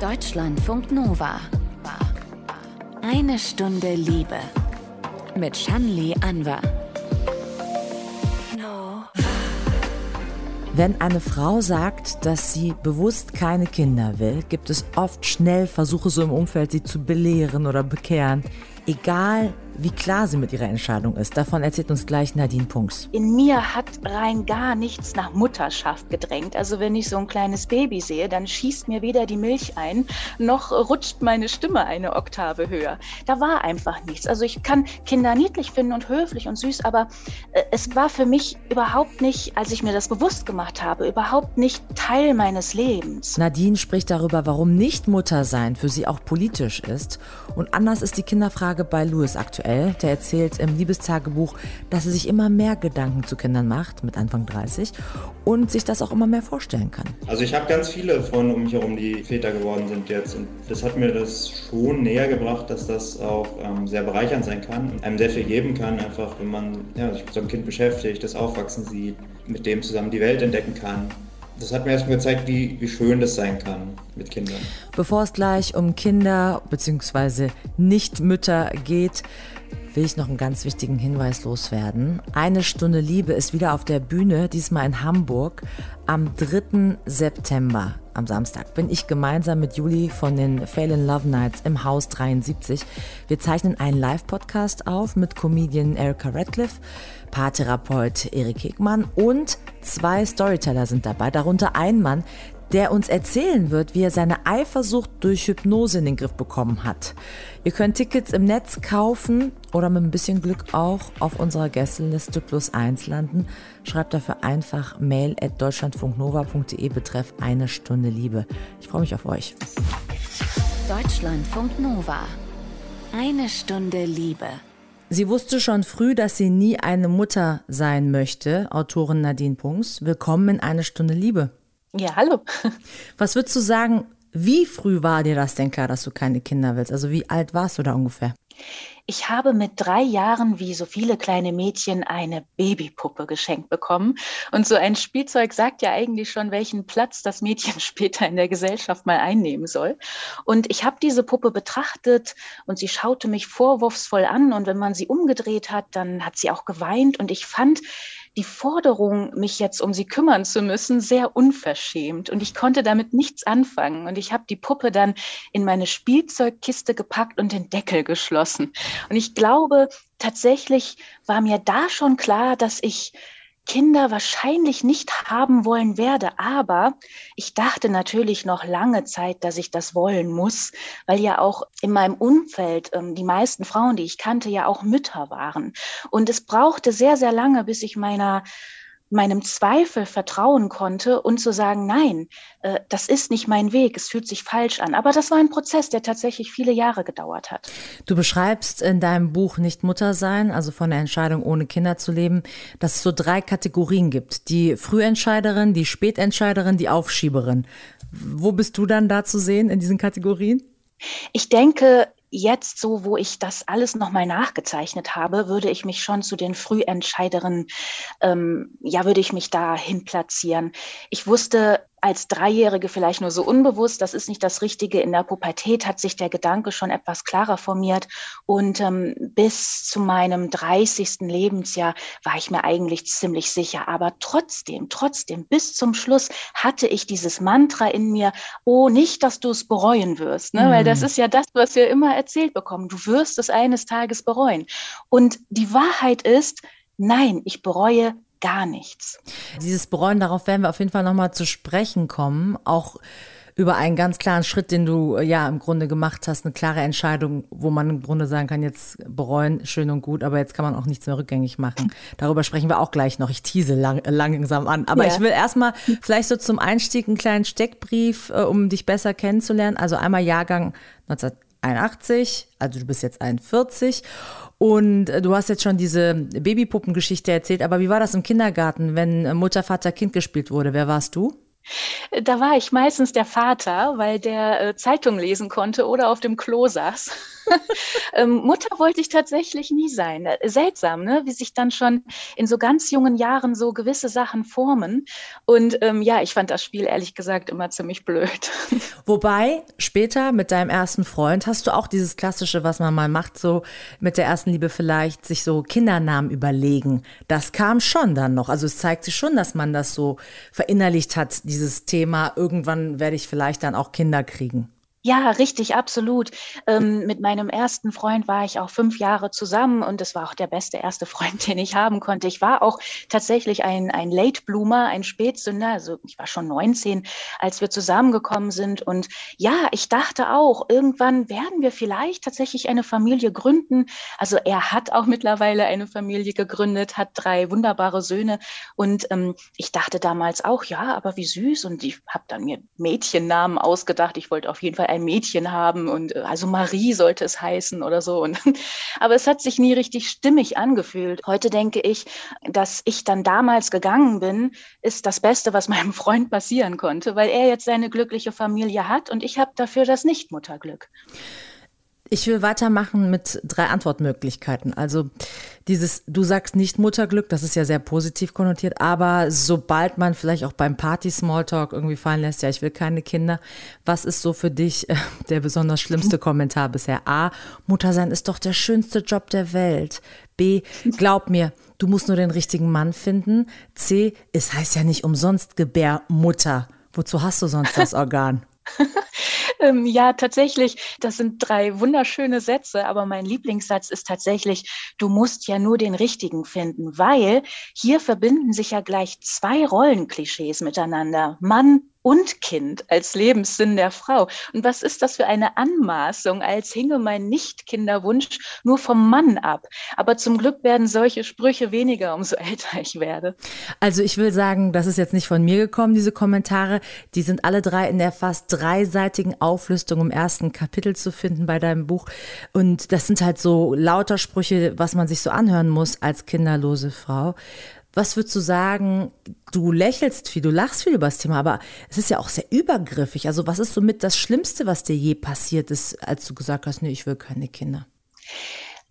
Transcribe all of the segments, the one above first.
Deutschlandfunk Nova. Eine Stunde Liebe. Mit Shanli Anwar. Wenn eine Frau sagt, dass sie bewusst keine Kinder will, gibt es oft schnell Versuche so im Umfeld, sie zu belehren oder bekehren. Egal wie klar sie mit ihrer Entscheidung ist. Davon erzählt uns gleich Nadine Punks. In mir hat rein gar nichts nach Mutterschaft gedrängt. Also wenn ich so ein kleines Baby sehe, dann schießt mir weder die Milch ein, noch rutscht meine Stimme eine Oktave höher. Da war einfach nichts. Also ich kann Kinder niedlich finden und höflich und süß, aber äh, es war für mich überhaupt nicht, als ich mir das bewusst gemacht habe, überhaupt nicht Teil meines Lebens. Nadine spricht darüber, warum nicht Mutter sein für sie auch politisch ist. Und anders ist die Kinderfrage bei Louis aktuell aktuell. Der erzählt im Liebestagebuch, dass er sich immer mehr Gedanken zu Kindern macht, mit Anfang 30, und sich das auch immer mehr vorstellen kann. Also ich habe ganz viele Freunde um mich herum, die Väter geworden sind jetzt. Und das hat mir das schon näher gebracht, dass das auch ähm, sehr bereichernd sein kann und einem sehr viel geben kann, einfach wenn man ja, sich mit so einem Kind beschäftigt, das aufwachsen sieht, mit dem zusammen die Welt entdecken kann das hat mir erstmal gezeigt, wie, wie schön das sein kann mit Kindern. Bevor es gleich um Kinder bzw. Nichtmütter geht, will ich noch einen ganz wichtigen Hinweis loswerden. Eine Stunde Liebe ist wieder auf der Bühne, diesmal in Hamburg, am 3. September. Am Samstag bin ich gemeinsam mit Juli von den Fail in Love Nights im Haus 73. Wir zeichnen einen Live-Podcast auf mit Comedian Erika Radcliffe, Paartherapeut Erik Hegmann und zwei Storyteller sind dabei, darunter ein Mann, der uns erzählen wird, wie er seine Eifersucht durch Hypnose in den Griff bekommen hat. Ihr könnt Tickets im Netz kaufen oder mit ein bisschen Glück auch auf unserer Gästeliste plus eins landen. Schreibt dafür einfach mail at deutschlandfunknova.de betreff eine Stunde Liebe. Ich freue mich auf euch. Deutschlandfunk Nova. Eine Stunde Liebe. Sie wusste schon früh, dass sie nie eine Mutter sein möchte, Autorin Nadine Punks. Willkommen in eine Stunde Liebe. Ja, hallo. Was würdest du sagen, wie früh war dir das denn klar, dass du keine Kinder willst? Also wie alt warst du da ungefähr? Ich habe mit drei Jahren, wie so viele kleine Mädchen, eine Babypuppe geschenkt bekommen. Und so ein Spielzeug sagt ja eigentlich schon, welchen Platz das Mädchen später in der Gesellschaft mal einnehmen soll. Und ich habe diese Puppe betrachtet und sie schaute mich vorwurfsvoll an. Und wenn man sie umgedreht hat, dann hat sie auch geweint. Und ich fand, die Forderung, mich jetzt um sie kümmern zu müssen, sehr unverschämt. Und ich konnte damit nichts anfangen. Und ich habe die Puppe dann in meine Spielzeugkiste gepackt und den Deckel geschlossen. Und ich glaube, tatsächlich war mir da schon klar, dass ich Kinder wahrscheinlich nicht haben wollen werde. Aber ich dachte natürlich noch lange Zeit, dass ich das wollen muss, weil ja auch in meinem Umfeld ähm, die meisten Frauen, die ich kannte, ja auch Mütter waren. Und es brauchte sehr, sehr lange, bis ich meiner meinem Zweifel vertrauen konnte und zu sagen, nein, äh, das ist nicht mein Weg, es fühlt sich falsch an. Aber das war ein Prozess, der tatsächlich viele Jahre gedauert hat. Du beschreibst in deinem Buch Nicht Mutter sein, also von der Entscheidung, ohne Kinder zu leben, dass es so drei Kategorien gibt. Die Frühentscheiderin, die Spätentscheiderin, die Aufschieberin. Wo bist du dann da zu sehen in diesen Kategorien? Ich denke, jetzt so, wo ich das alles nochmal nachgezeichnet habe, würde ich mich schon zu den Frühentscheiderinnen, ähm, ja, würde ich mich dahin platzieren. Ich wusste als Dreijährige vielleicht nur so unbewusst, das ist nicht das Richtige. In der Pubertät hat sich der Gedanke schon etwas klarer formiert. Und ähm, bis zu meinem 30. Lebensjahr war ich mir eigentlich ziemlich sicher. Aber trotzdem, trotzdem, bis zum Schluss hatte ich dieses Mantra in mir, oh, nicht, dass du es bereuen wirst. Ne? Mhm. Weil das mhm. ist ja das, was wir immer erzählt bekommen. Du wirst es eines Tages bereuen. Und die Wahrheit ist, nein, ich bereue gar nichts. Dieses Bereuen, darauf werden wir auf jeden Fall nochmal zu sprechen kommen. Auch über einen ganz klaren Schritt, den du äh, ja im Grunde gemacht hast, eine klare Entscheidung, wo man im Grunde sagen kann, jetzt bereuen, schön und gut, aber jetzt kann man auch nichts mehr rückgängig machen. Darüber sprechen wir auch gleich noch. Ich tease lang, langsam an. Aber ja. ich will erstmal vielleicht so zum Einstieg einen kleinen Steckbrief, äh, um dich besser kennenzulernen. Also einmal Jahrgang 1981, also du bist jetzt 41 und äh, du hast jetzt schon diese Babypuppengeschichte erzählt, aber wie war das im Kindergarten, wenn Mutter, Vater, Kind gespielt wurde? Wer warst du? Da war ich meistens der Vater, weil der äh, Zeitung lesen konnte oder auf dem Klo saß. ähm, Mutter wollte ich tatsächlich nie sein. Äh, seltsam, ne? wie sich dann schon in so ganz jungen Jahren so gewisse Sachen formen. Und ähm, ja, ich fand das Spiel ehrlich gesagt immer ziemlich blöd. Wobei, später mit deinem ersten Freund hast du auch dieses Klassische, was man mal macht, so mit der ersten Liebe vielleicht, sich so Kindernamen überlegen. Das kam schon dann noch. Also es zeigt sich schon, dass man das so verinnerlicht hat, dieses Thema. Irgendwann werde ich vielleicht dann auch Kinder kriegen. Ja, richtig, absolut. Ähm, mit meinem ersten Freund war ich auch fünf Jahre zusammen und es war auch der beste erste Freund, den ich haben konnte. Ich war auch tatsächlich ein, ein Late Bloomer, ein Spätsünder. Also ich war schon 19, als wir zusammengekommen sind. Und ja, ich dachte auch, irgendwann werden wir vielleicht tatsächlich eine Familie gründen. Also er hat auch mittlerweile eine Familie gegründet, hat drei wunderbare Söhne. Und ähm, ich dachte damals auch, ja, aber wie süß. Und ich habe dann mir Mädchennamen ausgedacht. Ich wollte auf jeden Fall ein Mädchen haben und äh, also Marie sollte es heißen oder so. Und, aber es hat sich nie richtig stimmig angefühlt. Heute denke ich, dass ich dann damals gegangen bin, ist das Beste, was meinem Freund passieren konnte, weil er jetzt seine glückliche Familie hat und ich habe dafür das Nichtmutterglück. Ich will weitermachen mit drei Antwortmöglichkeiten. Also dieses, du sagst nicht Mutterglück, das ist ja sehr positiv konnotiert, aber sobald man vielleicht auch beim Party-Smalltalk irgendwie fallen lässt, ja, ich will keine Kinder, was ist so für dich äh, der besonders schlimmste Kommentar bisher? A, Mutter sein ist doch der schönste Job der Welt. B, glaub mir, du musst nur den richtigen Mann finden. C, es heißt ja nicht umsonst Gebärmutter. Wozu hast du sonst das Organ? ähm, ja, tatsächlich, das sind drei wunderschöne Sätze, aber mein Lieblingssatz ist tatsächlich, du musst ja nur den richtigen finden, weil hier verbinden sich ja gleich zwei Rollenklischees miteinander. Mann und Kind als Lebenssinn der Frau. Und was ist das für eine Anmaßung, als hinge mein Nicht-Kinderwunsch nur vom Mann ab? Aber zum Glück werden solche Sprüche weniger, umso älter ich werde. Also ich will sagen, das ist jetzt nicht von mir gekommen, diese Kommentare. Die sind alle drei in der fast dreiseitigen Auflistung im ersten Kapitel zu finden bei deinem Buch. Und das sind halt so lauter Sprüche, was man sich so anhören muss als kinderlose Frau. Was würdest du sagen? Du lächelst viel, du lachst viel über das Thema, aber es ist ja auch sehr übergriffig. Also was ist somit das Schlimmste, was dir je passiert ist, als du gesagt hast, nee, ich will keine Kinder?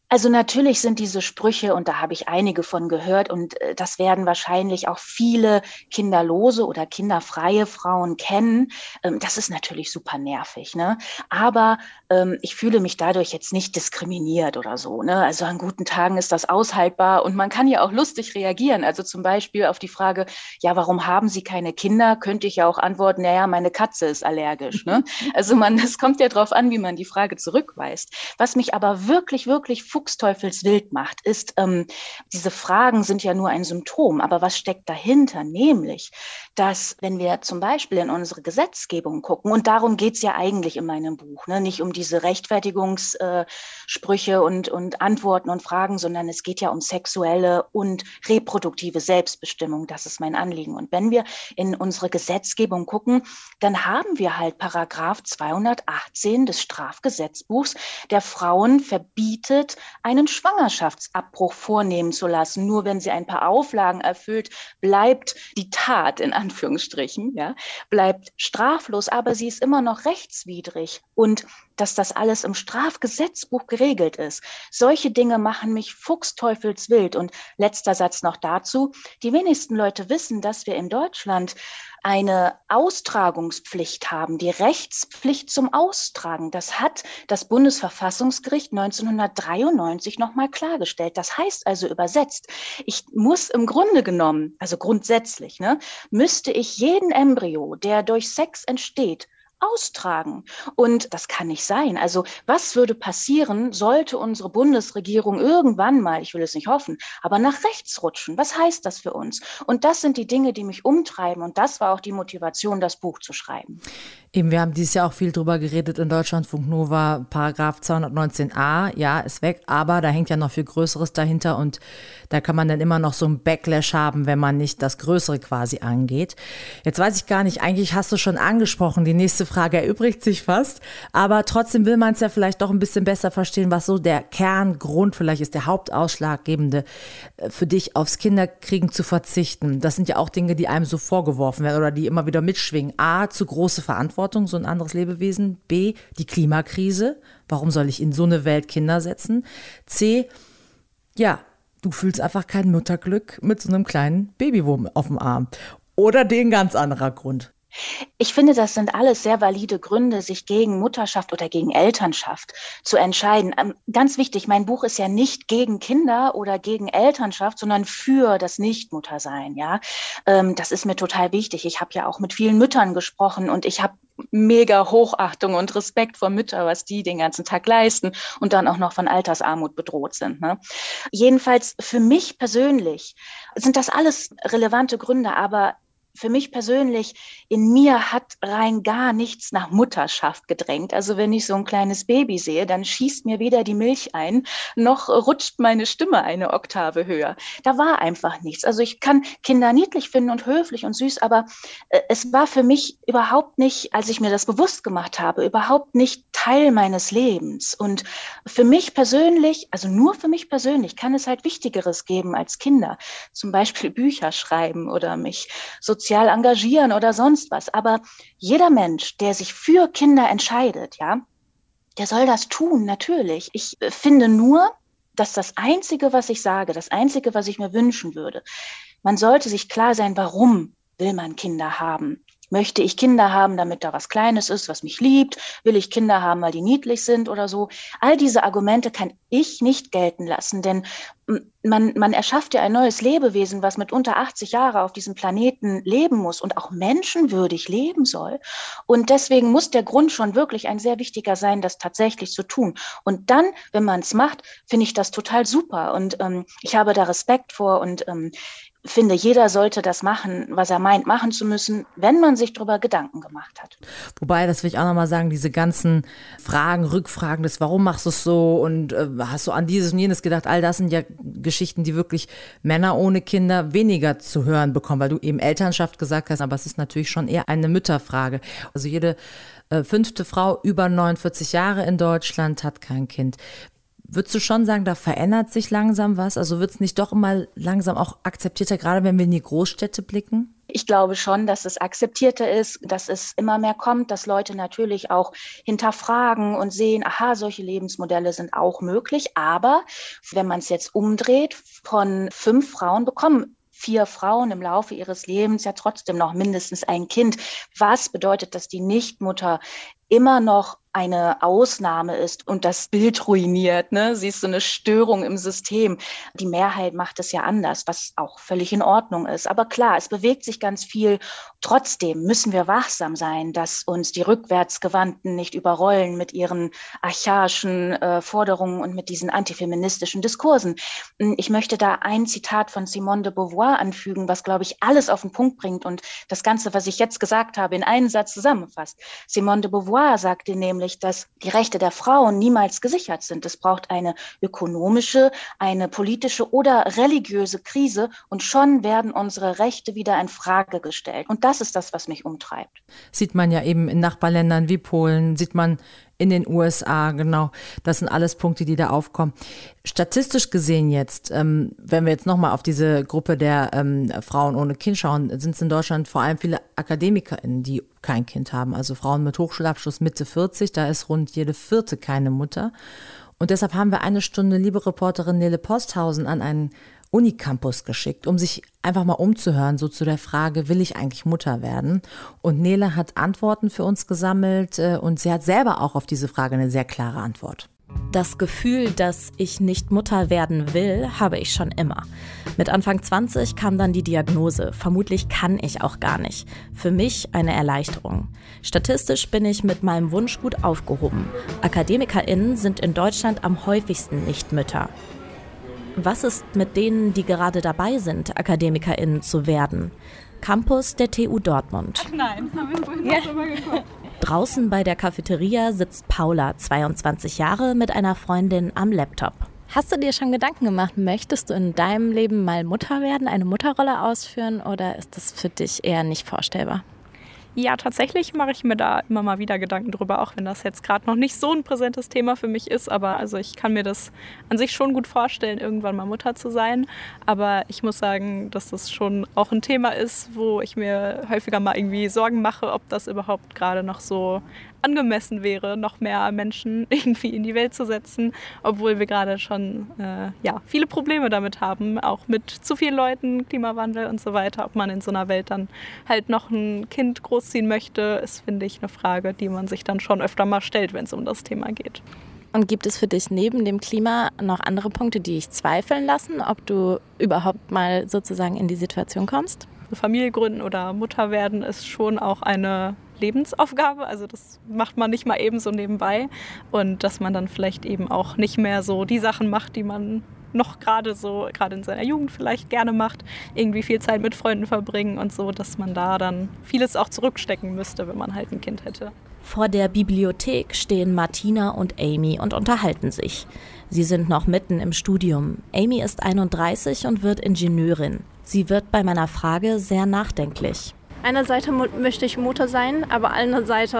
Also natürlich sind diese Sprüche, und da habe ich einige von gehört, und äh, das werden wahrscheinlich auch viele kinderlose oder kinderfreie Frauen kennen. Ähm, das ist natürlich super nervig. Ne? Aber ähm, ich fühle mich dadurch jetzt nicht diskriminiert oder so. Ne? Also an guten Tagen ist das aushaltbar und man kann ja auch lustig reagieren. Also zum Beispiel auf die Frage, ja, warum haben Sie keine Kinder? Könnte ich ja auch antworten, naja, meine Katze ist allergisch. Ne? Also man, es kommt ja darauf an, wie man die Frage zurückweist. Was mich aber wirklich, wirklich fuchsteufelswild macht, ist, ähm, diese Fragen sind ja nur ein Symptom, aber was steckt dahinter? Nämlich, dass wenn wir zum Beispiel in unsere Gesetzgebung gucken, und darum geht es ja eigentlich in meinem Buch, ne? nicht um diese Rechtfertigungssprüche und, und Antworten und Fragen, sondern es geht ja um sexuelle und reproduktive Selbstbestimmung. Das ist mein Anliegen. Und wenn wir in unsere Gesetzgebung gucken, dann haben wir halt Paragraph 218 des Strafgesetzbuchs, der Frauen verbietet, einen Schwangerschaftsabbruch vornehmen zu lassen. Nur wenn sie ein paar Auflagen erfüllt, bleibt die Tat in Anführungsstrichen, ja, bleibt straflos, aber sie ist immer noch rechtswidrig. Und dass das alles im Strafgesetzbuch geregelt ist. Solche Dinge machen mich fuchsteufelswild. Und letzter Satz noch dazu. Die wenigsten Leute wissen, dass wir in Deutschland eine Austragungspflicht haben, die Rechtspflicht zum Austragen. Das hat das Bundesverfassungsgericht 1993 nochmal klargestellt. Das heißt also übersetzt, ich muss im Grunde genommen, also grundsätzlich, ne, müsste ich jeden Embryo, der durch Sex entsteht, austragen. Und das kann nicht sein. Also was würde passieren, sollte unsere Bundesregierung irgendwann mal, ich will es nicht hoffen, aber nach rechts rutschen? Was heißt das für uns? Und das sind die Dinge, die mich umtreiben. Und das war auch die Motivation, das Buch zu schreiben. Eben, wir haben dieses Jahr auch viel drüber geredet in Deutschlandfunk Nova, Paragraph 219a, ja, ist weg, aber da hängt ja noch viel Größeres dahinter und da kann man dann immer noch so ein Backlash haben, wenn man nicht das Größere quasi angeht. Jetzt weiß ich gar nicht, eigentlich hast du schon angesprochen, die nächste Frage erübrigt sich fast. Aber trotzdem will man es ja vielleicht doch ein bisschen besser verstehen, was so der Kerngrund vielleicht ist, der Hauptausschlaggebende äh, für dich, aufs Kinderkriegen zu verzichten. Das sind ja auch Dinge, die einem so vorgeworfen werden oder die immer wieder mitschwingen. A, zu große Verantwortung, so ein anderes Lebewesen. B, die Klimakrise. Warum soll ich in so eine Welt Kinder setzen? C, ja, du fühlst einfach kein Mutterglück mit so einem kleinen Babywurm auf dem Arm. Oder den ganz anderer Grund. Ich finde, das sind alles sehr valide Gründe, sich gegen Mutterschaft oder gegen Elternschaft zu entscheiden. Ähm, ganz wichtig, mein Buch ist ja nicht gegen Kinder oder gegen Elternschaft, sondern für das Nichtmuttersein. Ja, ähm, das ist mir total wichtig. Ich habe ja auch mit vielen Müttern gesprochen und ich habe mega Hochachtung und Respekt vor Müttern, was die den ganzen Tag leisten und dann auch noch von Altersarmut bedroht sind. Ne? Jedenfalls für mich persönlich sind das alles relevante Gründe, aber für mich persönlich, in mir hat rein gar nichts nach Mutterschaft gedrängt. Also wenn ich so ein kleines Baby sehe, dann schießt mir weder die Milch ein, noch rutscht meine Stimme eine Oktave höher. Da war einfach nichts. Also ich kann Kinder niedlich finden und höflich und süß, aber äh, es war für mich überhaupt nicht, als ich mir das bewusst gemacht habe, überhaupt nicht Teil meines Lebens. Und für mich persönlich, also nur für mich persönlich, kann es halt Wichtigeres geben als Kinder. Zum Beispiel Bücher schreiben oder mich sozial sozial engagieren oder sonst was. Aber jeder Mensch, der sich für Kinder entscheidet, ja, der soll das tun, natürlich. Ich äh, finde nur, dass das Einzige, was ich sage, das Einzige, was ich mir wünschen würde, man sollte sich klar sein, warum will man Kinder haben. Möchte ich Kinder haben, damit da was Kleines ist, was mich liebt? Will ich Kinder haben, weil die niedlich sind oder so? All diese Argumente kann ich nicht gelten lassen, denn man, man erschafft ja ein neues Lebewesen, was mit unter 80 Jahre auf diesem Planeten leben muss und auch menschenwürdig leben soll. Und deswegen muss der Grund schon wirklich ein sehr wichtiger sein, das tatsächlich zu tun. Und dann, wenn man es macht, finde ich das total super. Und ähm, ich habe da Respekt vor und ähm, finde, jeder sollte das machen, was er meint, machen zu müssen, wenn man sich darüber Gedanken gemacht hat. Wobei, das will ich auch nochmal sagen, diese ganzen Fragen, Rückfragen des, warum machst du es so und äh, hast du an dieses und jenes gedacht, all das sind ja Geschichten, die wirklich Männer ohne Kinder weniger zu hören bekommen, weil du eben Elternschaft gesagt hast, aber es ist natürlich schon eher eine Mütterfrage. Also jede äh, fünfte Frau über 49 Jahre in Deutschland hat kein Kind. Würdest du schon sagen, da verändert sich langsam was? Also wird es nicht doch immer langsam auch akzeptierter, gerade wenn wir in die Großstädte blicken? Ich glaube schon, dass es akzeptierter ist, dass es immer mehr kommt, dass Leute natürlich auch hinterfragen und sehen, aha, solche Lebensmodelle sind auch möglich. Aber wenn man es jetzt umdreht, von fünf Frauen bekommen vier Frauen im Laufe ihres Lebens ja trotzdem noch mindestens ein Kind. Was bedeutet, dass die Nichtmutter immer noch eine Ausnahme ist und das Bild ruiniert. Ne? Sie ist so eine Störung im System. Die Mehrheit macht es ja anders, was auch völlig in Ordnung ist. Aber klar, es bewegt sich ganz viel. Trotzdem müssen wir wachsam sein, dass uns die Rückwärtsgewandten nicht überrollen mit ihren archaischen äh, Forderungen und mit diesen antifeministischen Diskursen. Hm, ich möchte da ein Zitat von Simone de Beauvoir anfügen, was, glaube ich, alles auf den Punkt bringt und das Ganze, was ich jetzt gesagt habe, in einen Satz zusammenfasst. Simone de Beauvoir Beauvoir sagte nämlich, dass die Rechte der Frauen niemals gesichert sind. Es braucht eine ökonomische, eine politische oder religiöse Krise und schon werden unsere Rechte wieder in Frage gestellt. Und das ist das, was mich umtreibt. Sieht man ja eben in Nachbarländern wie Polen, sieht man in den USA, genau. Das sind alles Punkte, die da aufkommen. Statistisch gesehen jetzt, ähm, wenn wir jetzt nochmal auf diese Gruppe der ähm, Frauen ohne Kind schauen, sind es in Deutschland vor allem viele AkademikerInnen, die kein Kind haben. Also Frauen mit Hochschulabschluss Mitte 40, da ist rund jede vierte keine Mutter. Und deshalb haben wir eine Stunde, liebe Reporterin Nele Posthausen, an einen Unicampus geschickt, um sich einfach mal umzuhören, so zu der Frage, will ich eigentlich Mutter werden? Und Nele hat Antworten für uns gesammelt äh, und sie hat selber auch auf diese Frage eine sehr klare Antwort. Das Gefühl, dass ich nicht Mutter werden will, habe ich schon immer. Mit Anfang 20 kam dann die Diagnose. Vermutlich kann ich auch gar nicht. Für mich eine Erleichterung. Statistisch bin ich mit meinem Wunsch gut aufgehoben. AkademikerInnen sind in Deutschland am häufigsten nicht Mütter. Was ist mit denen, die gerade dabei sind, AkademikerInnen zu werden? Campus der TU Dortmund. Ach nein, das haben wir vorhin ja. mal geguckt. Draußen bei der Cafeteria sitzt Paula, 22 Jahre, mit einer Freundin am Laptop. Hast du dir schon Gedanken gemacht, möchtest du in deinem Leben mal Mutter werden, eine Mutterrolle ausführen oder ist das für dich eher nicht vorstellbar? Ja, tatsächlich mache ich mir da immer mal wieder Gedanken drüber, auch wenn das jetzt gerade noch nicht so ein präsentes Thema für mich ist. Aber also ich kann mir das an sich schon gut vorstellen, irgendwann mal Mutter zu sein. Aber ich muss sagen, dass das schon auch ein Thema ist, wo ich mir häufiger mal irgendwie Sorgen mache, ob das überhaupt gerade noch so angemessen wäre, noch mehr Menschen irgendwie in die Welt zu setzen, obwohl wir gerade schon äh, ja, viele Probleme damit haben, auch mit zu vielen Leuten, Klimawandel und so weiter. Ob man in so einer Welt dann halt noch ein Kind großziehen möchte, ist, finde ich, eine Frage, die man sich dann schon öfter mal stellt, wenn es um das Thema geht. Und gibt es für dich neben dem Klima noch andere Punkte, die dich zweifeln lassen, ob du überhaupt mal sozusagen in die Situation kommst? Familie gründen oder Mutter werden ist schon auch eine Lebensaufgabe. Also das macht man nicht mal eben so nebenbei. Und dass man dann vielleicht eben auch nicht mehr so die Sachen macht, die man noch gerade so, gerade in seiner Jugend vielleicht gerne macht, irgendwie viel Zeit mit Freunden verbringen und so, dass man da dann vieles auch zurückstecken müsste, wenn man halt ein Kind hätte. Vor der Bibliothek stehen Martina und Amy und unterhalten sich. Sie sind noch mitten im Studium. Amy ist 31 und wird Ingenieurin. Sie wird bei meiner Frage sehr nachdenklich. Einerseits möchte ich Mutter sein, aber andererseits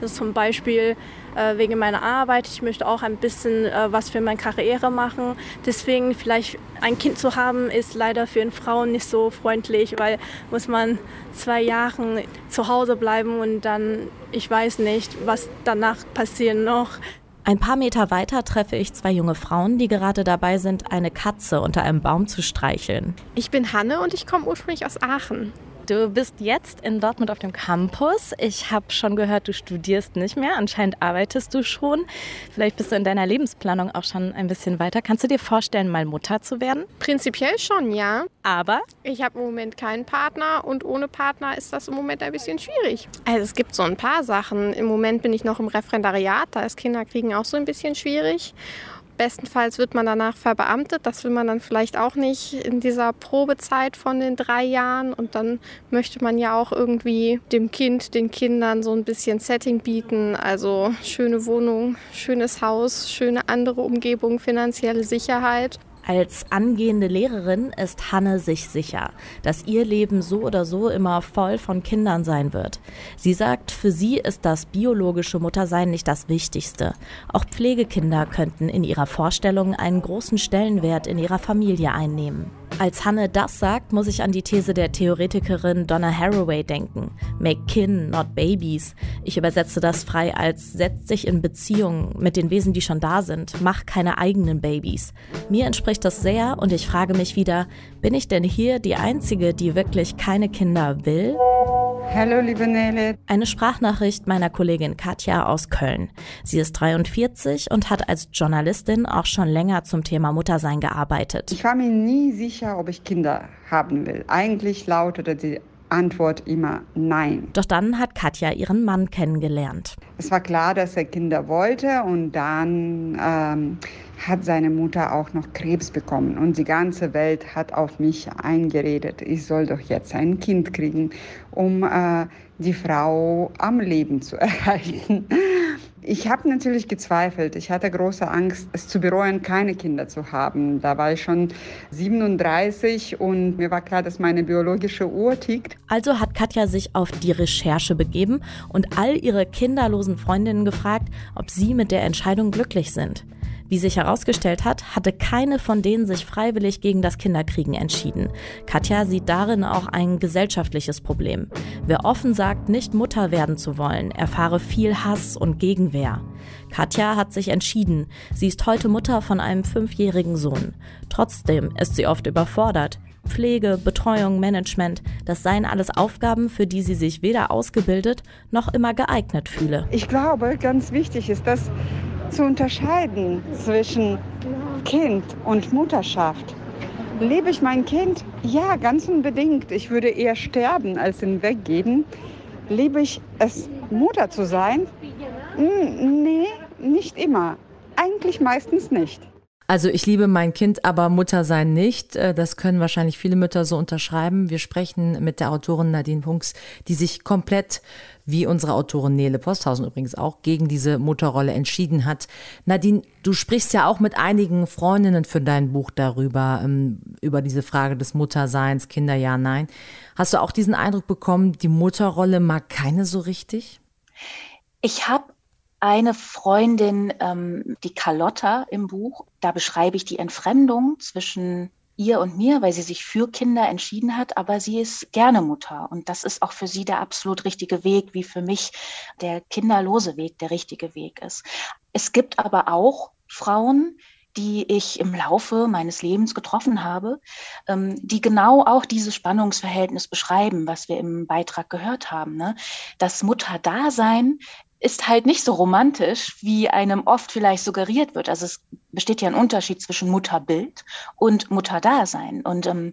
ist zum Beispiel äh, wegen meiner Arbeit. Ich möchte auch ein bisschen äh, was für meine Karriere machen. Deswegen vielleicht ein Kind zu haben, ist leider für eine Frau nicht so freundlich, weil muss man zwei Jahre zu Hause bleiben und dann, ich weiß nicht, was danach passiert noch. Ein paar Meter weiter treffe ich zwei junge Frauen, die gerade dabei sind, eine Katze unter einem Baum zu streicheln. Ich bin Hanne und ich komme ursprünglich aus Aachen. Du bist jetzt in Dortmund auf dem Campus. Ich habe schon gehört, du studierst nicht mehr. Anscheinend arbeitest du schon. Vielleicht bist du in deiner Lebensplanung auch schon ein bisschen weiter. Kannst du dir vorstellen, mal Mutter zu werden? Prinzipiell schon, ja. Aber? Ich habe im Moment keinen Partner und ohne Partner ist das im Moment ein bisschen schwierig. Also es gibt so ein paar Sachen. Im Moment bin ich noch im Referendariat, da ist Kinderkriegen auch so ein bisschen schwierig. Bestenfalls wird man danach verbeamtet. Das will man dann vielleicht auch nicht in dieser Probezeit von den drei Jahren. Und dann möchte man ja auch irgendwie dem Kind, den Kindern so ein bisschen Setting bieten. Also schöne Wohnung, schönes Haus, schöne andere Umgebung, finanzielle Sicherheit. Als angehende Lehrerin ist Hanne sich sicher, dass ihr Leben so oder so immer voll von Kindern sein wird. Sie sagt, für sie ist das biologische Muttersein nicht das Wichtigste. Auch Pflegekinder könnten in ihrer Vorstellung einen großen Stellenwert in ihrer Familie einnehmen. Als Hanne das sagt, muss ich an die These der Theoretikerin Donna Haraway denken. Make kin, not babies. Ich übersetze das frei als setz sich in Beziehung mit den Wesen, die schon da sind. Mach keine eigenen Babys. Mir entspricht das sehr und ich frage mich wieder, bin ich denn hier die Einzige, die wirklich keine Kinder will? Hallo, liebe Nele. Eine Sprachnachricht meiner Kollegin Katja aus Köln. Sie ist 43 und hat als Journalistin auch schon länger zum Thema Muttersein gearbeitet. Ich war mir nie sicher, ob ich Kinder haben will. Eigentlich lautete die Antwort immer nein. Doch dann hat Katja ihren Mann kennengelernt. Es war klar, dass er Kinder wollte und dann ähm, hat seine Mutter auch noch Krebs bekommen und die ganze Welt hat auf mich eingeredet, ich soll doch jetzt ein Kind kriegen, um äh, die Frau am Leben zu erhalten. Ich habe natürlich gezweifelt. Ich hatte große Angst, es zu bereuen, keine Kinder zu haben. Da war ich schon 37 und mir war klar, dass meine biologische Uhr tickt. Also hat Katja sich auf die Recherche begeben und all ihre kinderlosen Freundinnen gefragt, ob sie mit der Entscheidung glücklich sind. Wie sich herausgestellt hat, hatte keine von denen sich freiwillig gegen das Kinderkriegen entschieden. Katja sieht darin auch ein gesellschaftliches Problem. Wer offen sagt, nicht Mutter werden zu wollen, erfahre viel Hass und Gegenwehr. Katja hat sich entschieden. Sie ist heute Mutter von einem fünfjährigen Sohn. Trotzdem ist sie oft überfordert. Pflege, Betreuung, Management, das seien alles Aufgaben, für die sie sich weder ausgebildet noch immer geeignet fühle. Ich glaube, ganz wichtig ist, dass zu unterscheiden zwischen Kind und Mutterschaft. Liebe ich mein Kind? Ja, ganz unbedingt. Ich würde eher sterben, als hinweggeben. Liebe ich es, Mutter zu sein? Hm, nee, nicht immer. Eigentlich meistens nicht. Also ich liebe mein Kind, aber Mutter sein nicht. Äh, das können wahrscheinlich viele Mütter so unterschreiben. Wir sprechen mit der Autorin Nadine Funks, die sich komplett, wie unsere Autorin Nele Posthausen übrigens auch, gegen diese Mutterrolle entschieden hat. Nadine, du sprichst ja auch mit einigen Freundinnen für dein Buch darüber, ähm, über diese Frage des Mutterseins, Kinder ja, nein. Hast du auch diesen Eindruck bekommen, die Mutterrolle mag keine so richtig? Ich habe eine Freundin, ähm, die Carlotta im Buch, da beschreibe ich die Entfremdung zwischen ihr und mir, weil sie sich für Kinder entschieden hat, aber sie ist gerne Mutter. Und das ist auch für sie der absolut richtige Weg, wie für mich der kinderlose Weg der richtige Weg ist. Es gibt aber auch Frauen, die ich im Laufe meines Lebens getroffen habe, ähm, die genau auch dieses Spannungsverhältnis beschreiben, was wir im Beitrag gehört haben. Ne? Das Mutterdasein ist halt nicht so romantisch, wie einem oft vielleicht suggeriert wird. Also es besteht ja ein Unterschied zwischen Mutterbild und Mutterdasein. Und ähm,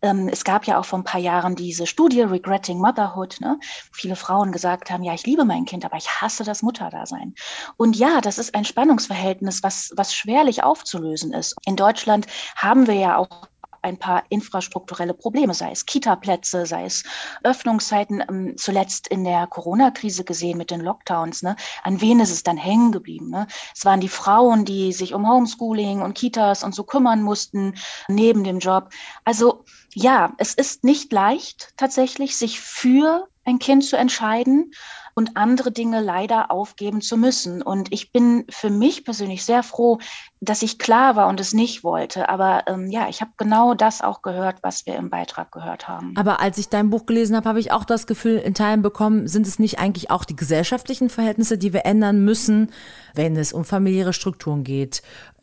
ähm, es gab ja auch vor ein paar Jahren diese Studie Regretting Motherhood, ne? viele Frauen gesagt haben, ja, ich liebe mein Kind, aber ich hasse das Mutterdasein. Und ja, das ist ein Spannungsverhältnis, was, was schwerlich aufzulösen ist. In Deutschland haben wir ja auch ein paar infrastrukturelle Probleme, sei es Kita-Plätze, sei es Öffnungszeiten, ähm, zuletzt in der Corona-Krise gesehen mit den Lockdowns. Ne? An wen ist es dann hängen geblieben? Ne? Es waren die Frauen, die sich um Homeschooling und Kitas und so kümmern mussten, neben dem Job. Also ja, es ist nicht leicht tatsächlich, sich für ein Kind zu entscheiden und andere Dinge leider aufgeben zu müssen. Und ich bin für mich persönlich sehr froh, dass ich klar war und es nicht wollte. Aber ähm, ja, ich habe genau das auch gehört, was wir im Beitrag gehört haben. Aber als ich dein Buch gelesen habe, habe ich auch das Gefühl in Teilen bekommen, sind es nicht eigentlich auch die gesellschaftlichen Verhältnisse, die wir ändern müssen, wenn es um familiäre Strukturen geht,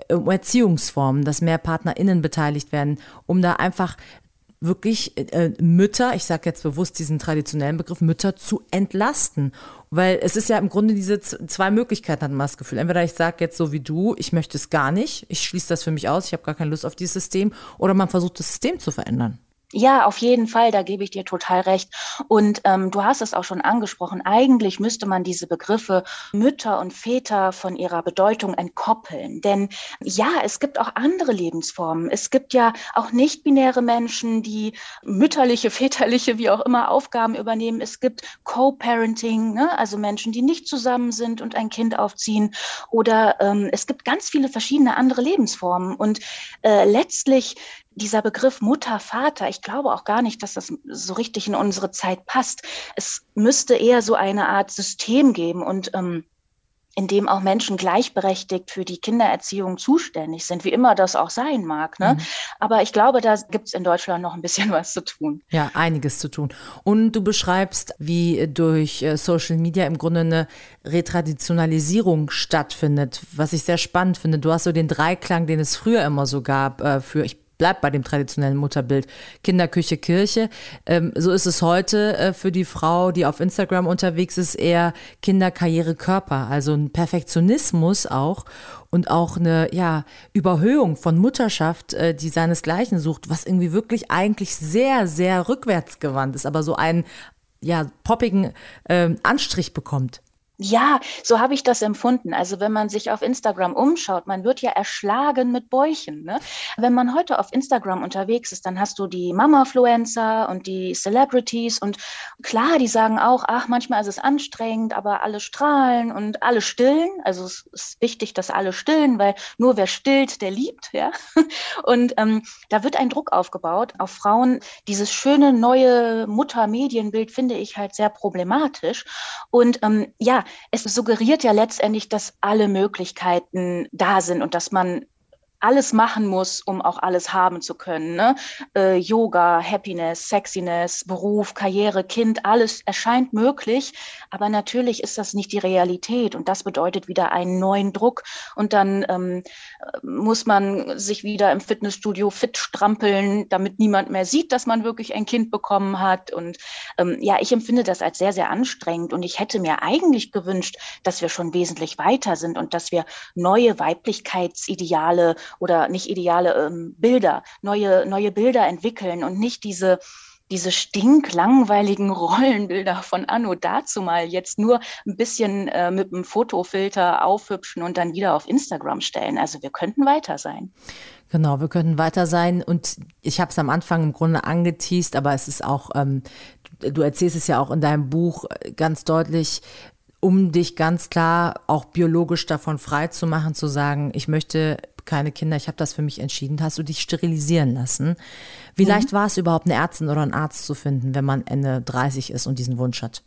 um Erziehungsformen, dass mehr PartnerInnen beteiligt werden, um da einfach wirklich äh, Mütter, ich sage jetzt bewusst diesen traditionellen Begriff, Mütter zu entlasten. Weil es ist ja im Grunde diese zwei Möglichkeiten, hat man das Gefühl. Entweder ich sage jetzt so wie du, ich möchte es gar nicht, ich schließe das für mich aus, ich habe gar keine Lust auf dieses System, oder man versucht das System zu verändern. Ja, auf jeden Fall, da gebe ich dir total recht. Und ähm, du hast es auch schon angesprochen, eigentlich müsste man diese Begriffe Mütter und Väter von ihrer Bedeutung entkoppeln. Denn ja, es gibt auch andere Lebensformen. Es gibt ja auch nicht-binäre Menschen, die mütterliche, väterliche, wie auch immer Aufgaben übernehmen. Es gibt Co-Parenting, ne? also Menschen, die nicht zusammen sind und ein Kind aufziehen. Oder ähm, es gibt ganz viele verschiedene andere Lebensformen. Und äh, letztlich dieser Begriff Mutter, Vater, ich glaube auch gar nicht, dass das so richtig in unsere Zeit passt. Es müsste eher so eine Art System geben und ähm, in dem auch Menschen gleichberechtigt für die Kindererziehung zuständig sind, wie immer das auch sein mag. Ne? Mhm. Aber ich glaube, da gibt es in Deutschland noch ein bisschen was zu tun. Ja, einiges zu tun. Und du beschreibst, wie durch äh, Social Media im Grunde eine Retraditionalisierung stattfindet, was ich sehr spannend finde. Du hast so den Dreiklang, den es früher immer so gab, äh, für ich bleibt bei dem traditionellen Mutterbild. Kinderküche, Kirche. Ähm, so ist es heute äh, für die Frau, die auf Instagram unterwegs ist, eher Kinder, Karriere, Körper. Also ein Perfektionismus auch und auch eine ja, Überhöhung von Mutterschaft, äh, die seinesgleichen sucht, was irgendwie wirklich eigentlich sehr, sehr rückwärtsgewandt ist, aber so einen ja, poppigen äh, Anstrich bekommt. Ja, so habe ich das empfunden. Also wenn man sich auf Instagram umschaut, man wird ja erschlagen mit Bäuchen. Ne? Wenn man heute auf Instagram unterwegs ist, dann hast du die Mama-Fluencer und die Celebrities und klar, die sagen auch, ach, manchmal ist es anstrengend, aber alle strahlen und alle stillen. Also es ist wichtig, dass alle stillen, weil nur wer stillt, der liebt. Ja? Und ähm, da wird ein Druck aufgebaut auf Frauen. Dieses schöne neue Mutter-Medienbild finde ich halt sehr problematisch. Und ähm, ja, es suggeriert ja letztendlich, dass alle Möglichkeiten da sind und dass man alles machen muss, um auch alles haben zu können. Ne? Äh, Yoga, Happiness, Sexiness, Beruf, Karriere, Kind, alles erscheint möglich, aber natürlich ist das nicht die Realität und das bedeutet wieder einen neuen Druck und dann ähm, muss man sich wieder im Fitnessstudio fit strampeln, damit niemand mehr sieht, dass man wirklich ein Kind bekommen hat und ähm, ja, ich empfinde das als sehr, sehr anstrengend und ich hätte mir eigentlich gewünscht, dass wir schon wesentlich weiter sind und dass wir neue Weiblichkeitsideale oder nicht ideale ähm, Bilder, neue, neue Bilder entwickeln und nicht diese diese stinklangweiligen Rollenbilder von Anno dazu mal jetzt nur ein bisschen äh, mit einem Fotofilter aufhübschen und dann wieder auf Instagram stellen. Also wir könnten weiter sein. Genau, wir könnten weiter sein. Und ich habe es am Anfang im Grunde angeteased, aber es ist auch, ähm, du erzählst es ja auch in deinem Buch ganz deutlich, um dich ganz klar auch biologisch davon frei zu machen, zu sagen, ich möchte keine Kinder, ich habe das für mich entschieden, hast du dich sterilisieren lassen. Wie mhm. leicht war es überhaupt, eine Ärztin oder einen Arzt zu finden, wenn man Ende 30 ist und diesen Wunsch hat?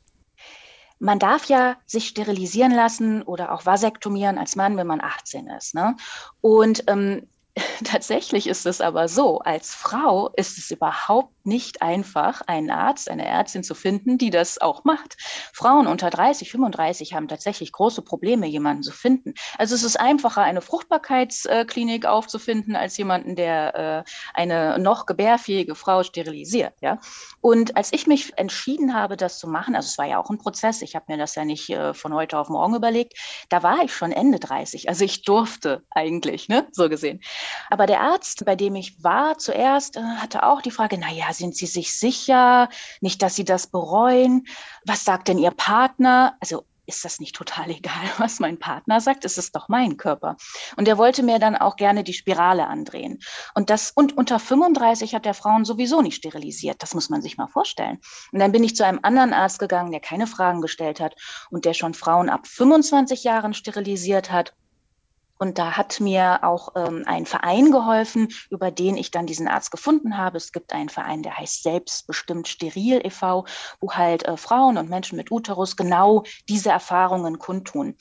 Man darf ja sich sterilisieren lassen oder auch vasektomieren als Mann, wenn man 18 ist. Ne? Und ähm, tatsächlich ist es aber so, als Frau ist es überhaupt nicht einfach, einen Arzt, eine Ärztin zu finden, die das auch macht. Frauen unter 30, 35 haben tatsächlich große Probleme, jemanden zu finden. Also es ist einfacher, eine Fruchtbarkeitsklinik aufzufinden, als jemanden, der äh, eine noch gebärfähige Frau sterilisiert. Und als ich mich entschieden habe, das zu machen, also es war ja auch ein Prozess, ich habe mir das ja nicht äh, von heute auf morgen überlegt, da war ich schon Ende 30. Also ich durfte eigentlich, ne? so gesehen. Aber der Arzt, bei dem ich war zuerst, äh, hatte auch die Frage, na ja, sind Sie sich sicher? Nicht, dass Sie das bereuen? Was sagt denn Ihr Partner? Also ist das nicht total egal, was mein Partner sagt? Es ist doch mein Körper. Und er wollte mir dann auch gerne die Spirale andrehen. Und das, und unter 35 hat der Frauen sowieso nicht sterilisiert. Das muss man sich mal vorstellen. Und dann bin ich zu einem anderen Arzt gegangen, der keine Fragen gestellt hat und der schon Frauen ab 25 Jahren sterilisiert hat. Und da hat mir auch ähm, ein Verein geholfen, über den ich dann diesen Arzt gefunden habe. Es gibt einen Verein, der heißt Selbstbestimmt Steril e.V., wo halt äh, Frauen und Menschen mit Uterus genau diese Erfahrungen kundtun.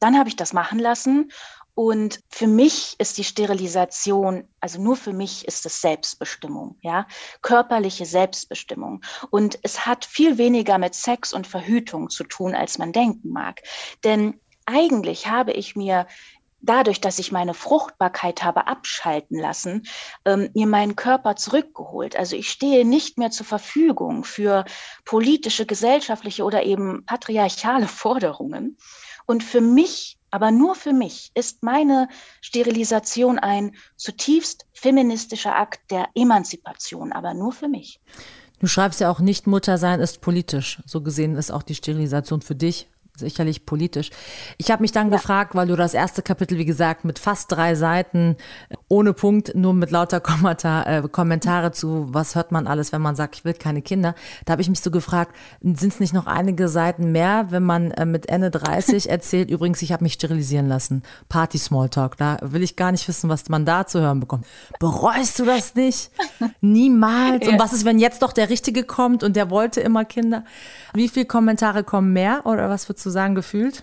Dann habe ich das machen lassen und für mich ist die Sterilisation, also nur für mich ist es Selbstbestimmung, ja, körperliche Selbstbestimmung. Und es hat viel weniger mit Sex und Verhütung zu tun, als man denken mag. Denn eigentlich habe ich mir dadurch, dass ich meine Fruchtbarkeit habe abschalten lassen, ähm, mir meinen Körper zurückgeholt. Also ich stehe nicht mehr zur Verfügung für politische, gesellschaftliche oder eben patriarchale Forderungen. Und für mich, aber nur für mich, ist meine Sterilisation ein zutiefst feministischer Akt der Emanzipation, aber nur für mich. Du schreibst ja auch nicht Mutter sein ist politisch. So gesehen ist auch die Sterilisation für dich sicherlich politisch. Ich habe mich dann ja. gefragt, weil du das erste Kapitel, wie gesagt, mit fast drei Seiten, ohne Punkt, nur mit lauter Kommentar, äh, Kommentare zu, was hört man alles, wenn man sagt, ich will keine Kinder. Da habe ich mich so gefragt, sind es nicht noch einige Seiten mehr, wenn man äh, mit Ende 30 erzählt, übrigens, ich habe mich sterilisieren lassen. Party Smalltalk, da will ich gar nicht wissen, was man da zu hören bekommt. Bereust du das nicht? Niemals. Ja. Und was ist, wenn jetzt doch der Richtige kommt und der wollte immer Kinder? Wie viele Kommentare kommen mehr oder was würdest du sagen gefühlt?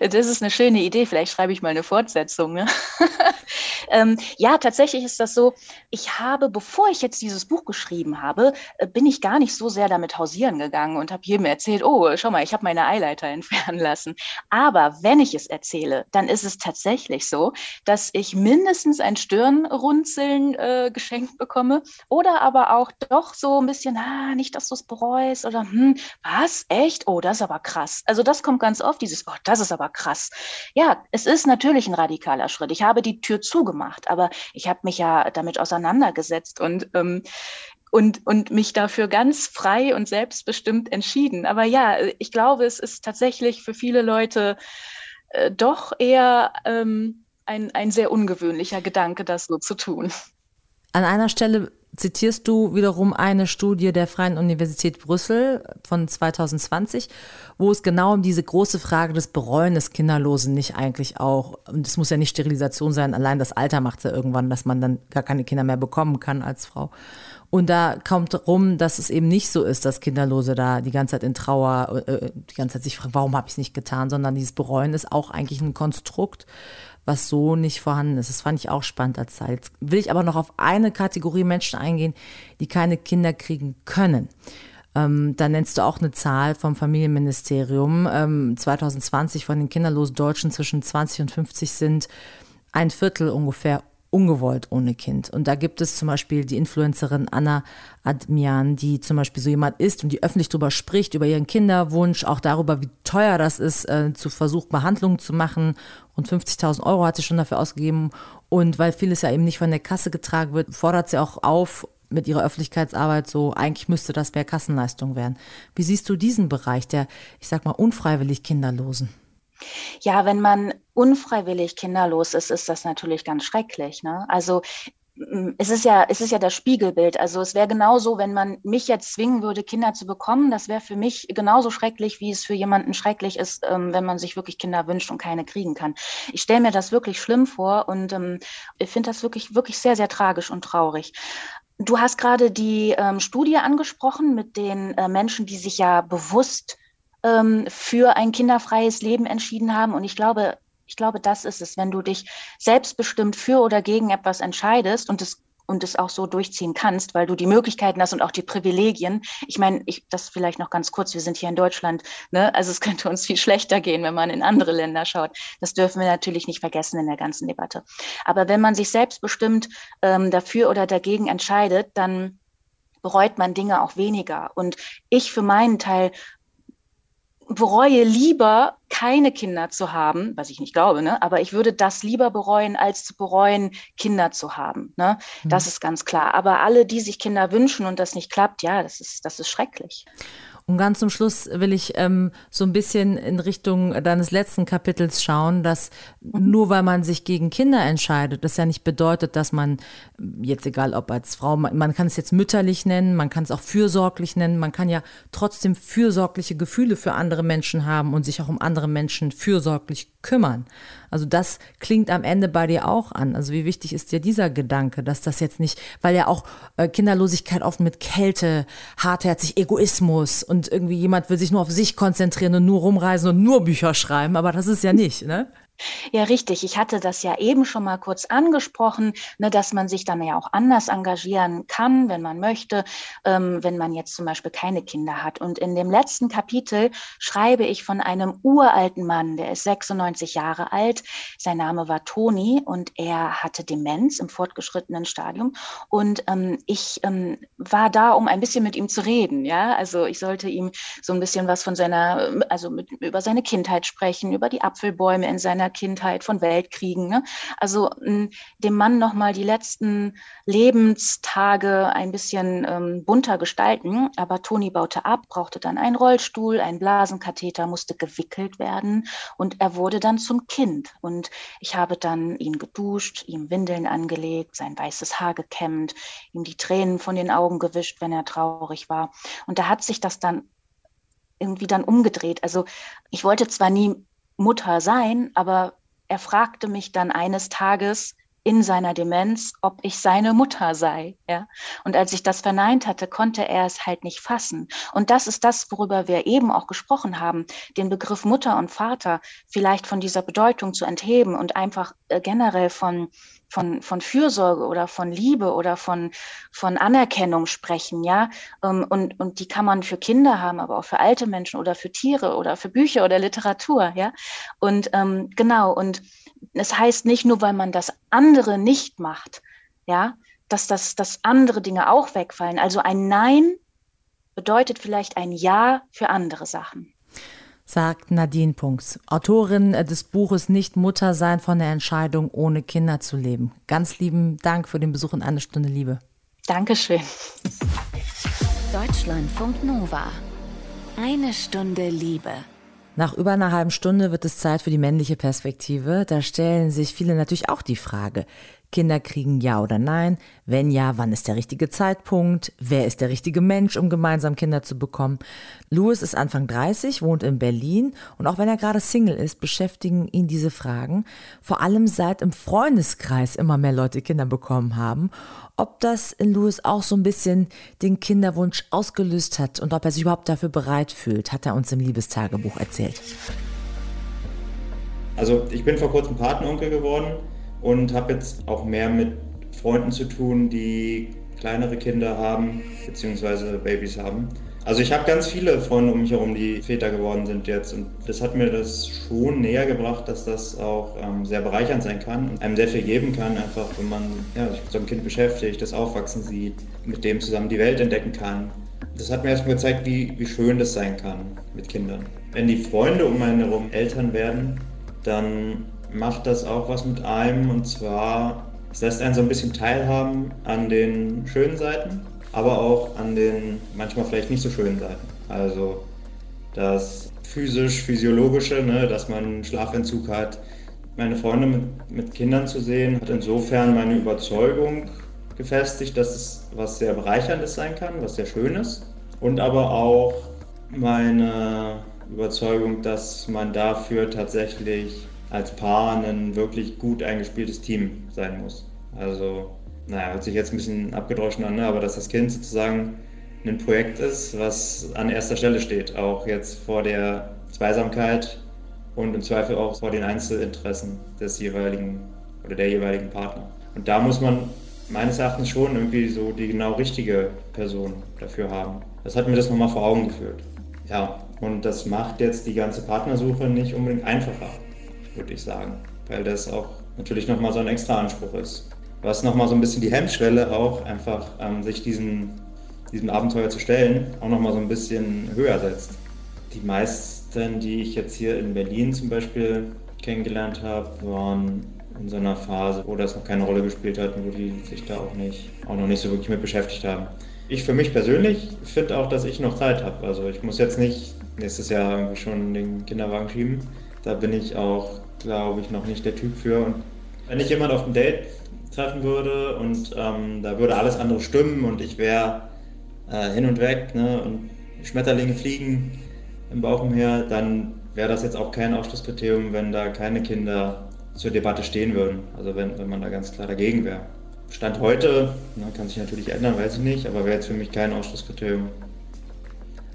Das ist eine schöne Idee. Vielleicht schreibe ich mal eine Fortsetzung. Ne? ähm, ja, tatsächlich ist das so. Ich habe, bevor ich jetzt dieses Buch geschrieben habe, äh, bin ich gar nicht so sehr damit hausieren gegangen und habe jedem erzählt, oh, schau mal, ich habe meine Eileiter entfernen lassen. Aber wenn ich es erzähle, dann ist es tatsächlich so, dass ich mindestens ein Stirnrunzeln äh, geschenkt bekomme oder aber auch doch so ein bisschen, ah, nicht, dass du es bereust oder hm, was, echt? Oh, das ist aber krass. Also das kommt ganz oft, dieses, oh, das ist aber krass. Ja, es ist natürlich ein radikaler Schritt. Ich habe die Tür zugemacht, aber ich habe mich ja damit auseinandergesetzt und ähm, und, und mich dafür ganz frei und selbstbestimmt entschieden. Aber ja, ich glaube, es ist tatsächlich für viele Leute äh, doch eher ähm, ein, ein sehr ungewöhnlicher Gedanke, das so zu tun. An einer Stelle zitierst du wiederum eine Studie der Freien Universität Brüssel von 2020, wo es genau um diese große Frage des Bereuen des Kinderlosen nicht eigentlich auch, und es muss ja nicht Sterilisation sein, allein das Alter macht es ja irgendwann, dass man dann gar keine Kinder mehr bekommen kann als Frau. Und da kommt rum, dass es eben nicht so ist, dass Kinderlose da die ganze Zeit in Trauer, äh, die ganze Zeit sich fragen, warum habe ich es nicht getan, sondern dieses Bereuen ist auch eigentlich ein Konstrukt, was so nicht vorhanden ist. Das fand ich auch spannend als Zeit. Jetzt will ich aber noch auf eine Kategorie Menschen eingehen, die keine Kinder kriegen können. Ähm, da nennst du auch eine Zahl vom Familienministerium. Ähm, 2020 von den kinderlosen Deutschen zwischen 20 und 50 sind ein Viertel ungefähr ungewollt ohne Kind. Und da gibt es zum Beispiel die Influencerin Anna Admian, die zum Beispiel so jemand ist und die öffentlich darüber spricht, über ihren Kinderwunsch, auch darüber, wie teuer das ist, äh, zu versuchen, Behandlungen zu machen. Und 50.000 Euro hat sie schon dafür ausgegeben. Und weil vieles ja eben nicht von der Kasse getragen wird, fordert sie auch auf, mit ihrer Öffentlichkeitsarbeit so, eigentlich müsste das mehr Kassenleistung werden. Wie siehst du diesen Bereich der, ich sag mal, unfreiwillig Kinderlosen? Ja, wenn man unfreiwillig kinderlos ist, ist das natürlich ganz schrecklich. Ne? Also es ist ja, es ist ja das Spiegelbild. Also es wäre genauso, wenn man mich jetzt zwingen würde, Kinder zu bekommen. Das wäre für mich genauso schrecklich, wie es für jemanden schrecklich ist, ähm, wenn man sich wirklich Kinder wünscht und keine kriegen kann. Ich stelle mir das wirklich schlimm vor und ähm, ich finde das wirklich, wirklich sehr, sehr tragisch und traurig. Du hast gerade die ähm, Studie angesprochen mit den äh, Menschen, die sich ja bewusst ähm, für ein kinderfreies Leben entschieden haben. Und ich glaube, ich glaube, das ist es, wenn du dich selbstbestimmt für oder gegen etwas entscheidest und es und es auch so durchziehen kannst, weil du die Möglichkeiten hast und auch die Privilegien. Ich meine, ich, das vielleicht noch ganz kurz, wir sind hier in Deutschland, ne? also es könnte uns viel schlechter gehen, wenn man in andere Länder schaut. Das dürfen wir natürlich nicht vergessen in der ganzen Debatte. Aber wenn man sich selbstbestimmt ähm, dafür oder dagegen entscheidet, dann bereut man Dinge auch weniger. Und ich für meinen Teil bereue lieber, keine Kinder zu haben, was ich nicht glaube, ne? aber ich würde das lieber bereuen, als zu bereuen, Kinder zu haben. Ne? Mhm. Das ist ganz klar. Aber alle, die sich Kinder wünschen und das nicht klappt, ja, das ist, das ist schrecklich. Und ganz zum Schluss will ich ähm, so ein bisschen in Richtung deines letzten Kapitels schauen, dass nur weil man sich gegen Kinder entscheidet, das ja nicht bedeutet, dass man jetzt egal ob als Frau, man, man kann es jetzt mütterlich nennen, man kann es auch fürsorglich nennen, man kann ja trotzdem fürsorgliche Gefühle für andere Menschen haben und sich auch um andere Menschen fürsorglich kümmern. Also das klingt am Ende bei dir auch an. Also wie wichtig ist dir dieser Gedanke, dass das jetzt nicht, weil ja auch äh, Kinderlosigkeit oft mit Kälte, hartherzig, Egoismus und irgendwie jemand will sich nur auf sich konzentrieren und nur rumreisen und nur Bücher schreiben, aber das ist ja nicht, ne? Ja, richtig. Ich hatte das ja eben schon mal kurz angesprochen, ne, dass man sich dann ja auch anders engagieren kann, wenn man möchte, ähm, wenn man jetzt zum Beispiel keine Kinder hat. Und in dem letzten Kapitel schreibe ich von einem uralten Mann, der ist 96 Jahre alt. Sein Name war Toni und er hatte Demenz im fortgeschrittenen Stadium. Und ähm, ich ähm, war da, um ein bisschen mit ihm zu reden. Ja, also ich sollte ihm so ein bisschen was von seiner, also mit, über seine Kindheit sprechen, über die Apfelbäume in seiner seiner Kindheit, von Weltkriegen. Ne? Also dem Mann nochmal die letzten Lebenstage ein bisschen ähm, bunter gestalten. Aber Toni baute ab, brauchte dann einen Rollstuhl, ein Blasenkatheter musste gewickelt werden und er wurde dann zum Kind. Und ich habe dann ihn geduscht, ihm Windeln angelegt, sein weißes Haar gekämmt, ihm die Tränen von den Augen gewischt, wenn er traurig war. Und da hat sich das dann irgendwie dann umgedreht. Also ich wollte zwar nie Mutter sein, aber er fragte mich dann eines Tages in seiner Demenz, ob ich seine Mutter sei, ja. Und als ich das verneint hatte, konnte er es halt nicht fassen. Und das ist das, worüber wir eben auch gesprochen haben, den Begriff Mutter und Vater vielleicht von dieser Bedeutung zu entheben und einfach äh, generell von von, von Fürsorge oder von Liebe oder von, von Anerkennung sprechen, ja. Ähm, und, und die kann man für Kinder haben, aber auch für alte Menschen oder für Tiere oder für Bücher oder Literatur, ja. Und ähm, genau, und es heißt nicht nur, weil man das andere nicht macht, ja, dass das, dass andere Dinge auch wegfallen. Also ein Nein bedeutet vielleicht ein Ja für andere Sachen sagt Nadine Punks, Autorin des Buches Nicht Mutter sein von der Entscheidung, ohne Kinder zu leben. Ganz lieben Dank für den Besuch in eine Stunde Liebe. Dankeschön. Deutschlandfunk Nova. Eine Stunde Liebe. Nach über einer halben Stunde wird es Zeit für die männliche Perspektive. Da stellen sich viele natürlich auch die Frage, Kinder kriegen ja oder nein? Wenn ja, wann ist der richtige Zeitpunkt? Wer ist der richtige Mensch, um gemeinsam Kinder zu bekommen? Louis ist Anfang 30, wohnt in Berlin und auch wenn er gerade Single ist, beschäftigen ihn diese Fragen. Vor allem seit im Freundeskreis immer mehr Leute Kinder bekommen haben ob das in Louis auch so ein bisschen den Kinderwunsch ausgelöst hat und ob er sich überhaupt dafür bereit fühlt, hat er uns im Liebestagebuch erzählt. Also ich bin vor kurzem Patenonkel geworden und habe jetzt auch mehr mit Freunden zu tun, die kleinere Kinder haben bzw. Babys haben. Also ich habe ganz viele Freunde um mich herum, die Väter geworden sind jetzt und das hat mir das schon näher gebracht, dass das auch ähm, sehr bereichernd sein kann und einem sehr viel geben kann, einfach wenn man ja, sich mit so einem Kind beschäftigt, das aufwachsen sieht, mit dem zusammen die Welt entdecken kann. Das hat mir erstmal gezeigt, wie, wie schön das sein kann mit Kindern. Wenn die Freunde um einen herum Eltern werden, dann macht das auch was mit einem und zwar Es lässt einen so ein bisschen teilhaben an den schönen Seiten, aber auch an den manchmal vielleicht nicht so schönen Seiten. Also das physisch-physiologische, ne, dass man Schlafentzug hat. Meine Freunde mit, mit Kindern zu sehen, hat insofern meine Überzeugung gefestigt, dass es was sehr Bereicherndes sein kann, was sehr Schönes. Und aber auch meine Überzeugung, dass man dafür tatsächlich als Paar ein wirklich gut eingespieltes Team sein muss. Also, naja, hört sich jetzt ein bisschen abgedroschen an, ne? aber dass das Kind sozusagen ein Projekt ist, was an erster Stelle steht, auch jetzt vor der Zweisamkeit und im Zweifel auch vor den Einzelinteressen des jeweiligen oder der jeweiligen Partner. Und da muss man meines Erachtens schon irgendwie so die genau richtige Person dafür haben. Das hat mir das nochmal vor Augen geführt. Ja, und das macht jetzt die ganze Partnersuche nicht unbedingt einfacher, würde ich sagen, weil das auch natürlich nochmal so ein extra Anspruch ist. Was nochmal so ein bisschen die Hemmschwelle auch einfach ähm, sich diesen, diesem Abenteuer zu stellen, auch nochmal so ein bisschen höher setzt. Die meisten, die ich jetzt hier in Berlin zum Beispiel kennengelernt habe, waren in so einer Phase, wo das noch keine Rolle gespielt hat und wo die sich da auch nicht, auch noch nicht so wirklich mit beschäftigt haben. Ich für mich persönlich finde auch, dass ich noch Zeit habe. Also ich muss jetzt nicht nächstes Jahr schon den Kinderwagen schieben. Da bin ich auch, glaube ich, noch nicht der Typ für. Und wenn ich jemand auf ein Date treffen würde und ähm, da würde alles andere stimmen und ich wäre äh, hin und weg ne, und Schmetterlinge fliegen im Bauch umher, dann wäre das jetzt auch kein Ausschlusskriterium, wenn da keine Kinder zur Debatte stehen würden. Also wenn, wenn man da ganz klar dagegen wäre. Stand heute, na, kann sich natürlich ändern, weiß ich nicht, aber wäre jetzt für mich kein Ausschlusskriterium.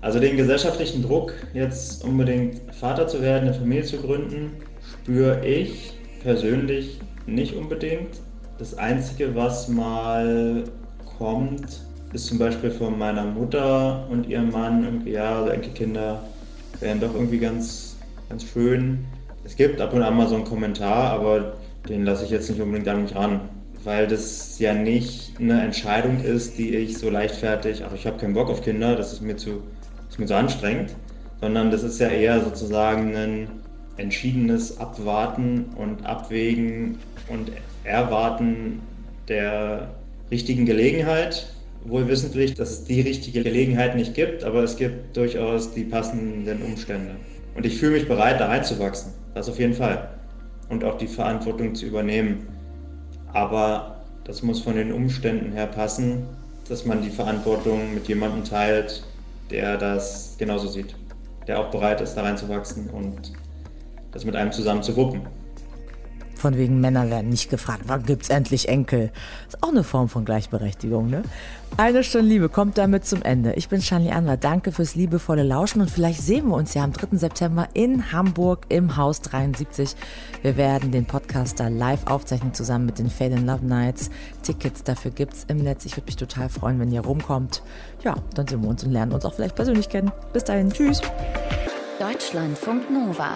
Also den gesellschaftlichen Druck, jetzt unbedingt Vater zu werden, eine Familie zu gründen, spüre ich persönlich nicht unbedingt. Das Einzige, was mal kommt, ist zum Beispiel von meiner Mutter und ihrem Mann, irgendwie, ja, also Enkelkinder wären doch irgendwie ganz, ganz schön. Es gibt ab und an mal so einen Kommentar, aber den lasse ich jetzt nicht unbedingt an mich ran, weil das ja nicht eine Entscheidung ist, die ich so leichtfertig, ach, ich habe keinen Bock auf Kinder, das ist mir zu, ist mir zu anstrengend, sondern das ist ja eher sozusagen ein entschiedenes Abwarten und Abwägen und Erwarten der richtigen Gelegenheit, wohl wissentlich, dass es die richtige Gelegenheit nicht gibt, aber es gibt durchaus die passenden Umstände. Und ich fühle mich bereit, da reinzuwachsen. Das auf jeden Fall. Und auch die Verantwortung zu übernehmen. Aber das muss von den Umständen her passen, dass man die Verantwortung mit jemandem teilt, der das genauso sieht. Der auch bereit ist, da reinzuwachsen und das mit einem zusammen zu wuppen. Von wegen Männer werden nicht gefragt, wann gibt's endlich Enkel? Ist auch eine Form von Gleichberechtigung, ne? Eine Stunde Liebe kommt damit zum Ende. Ich bin Shani Anwar. Danke fürs liebevolle Lauschen und vielleicht sehen wir uns ja am 3. September in Hamburg im Haus 73. Wir werden den Podcast da live aufzeichnen zusammen mit den Fade in Love Nights. Tickets dafür gibt's im Netz. Ich würde mich total freuen, wenn ihr rumkommt. Ja, dann sehen wir uns und lernen uns auch vielleicht persönlich kennen. Bis dahin, tschüss. Deutschlandfunk Nova.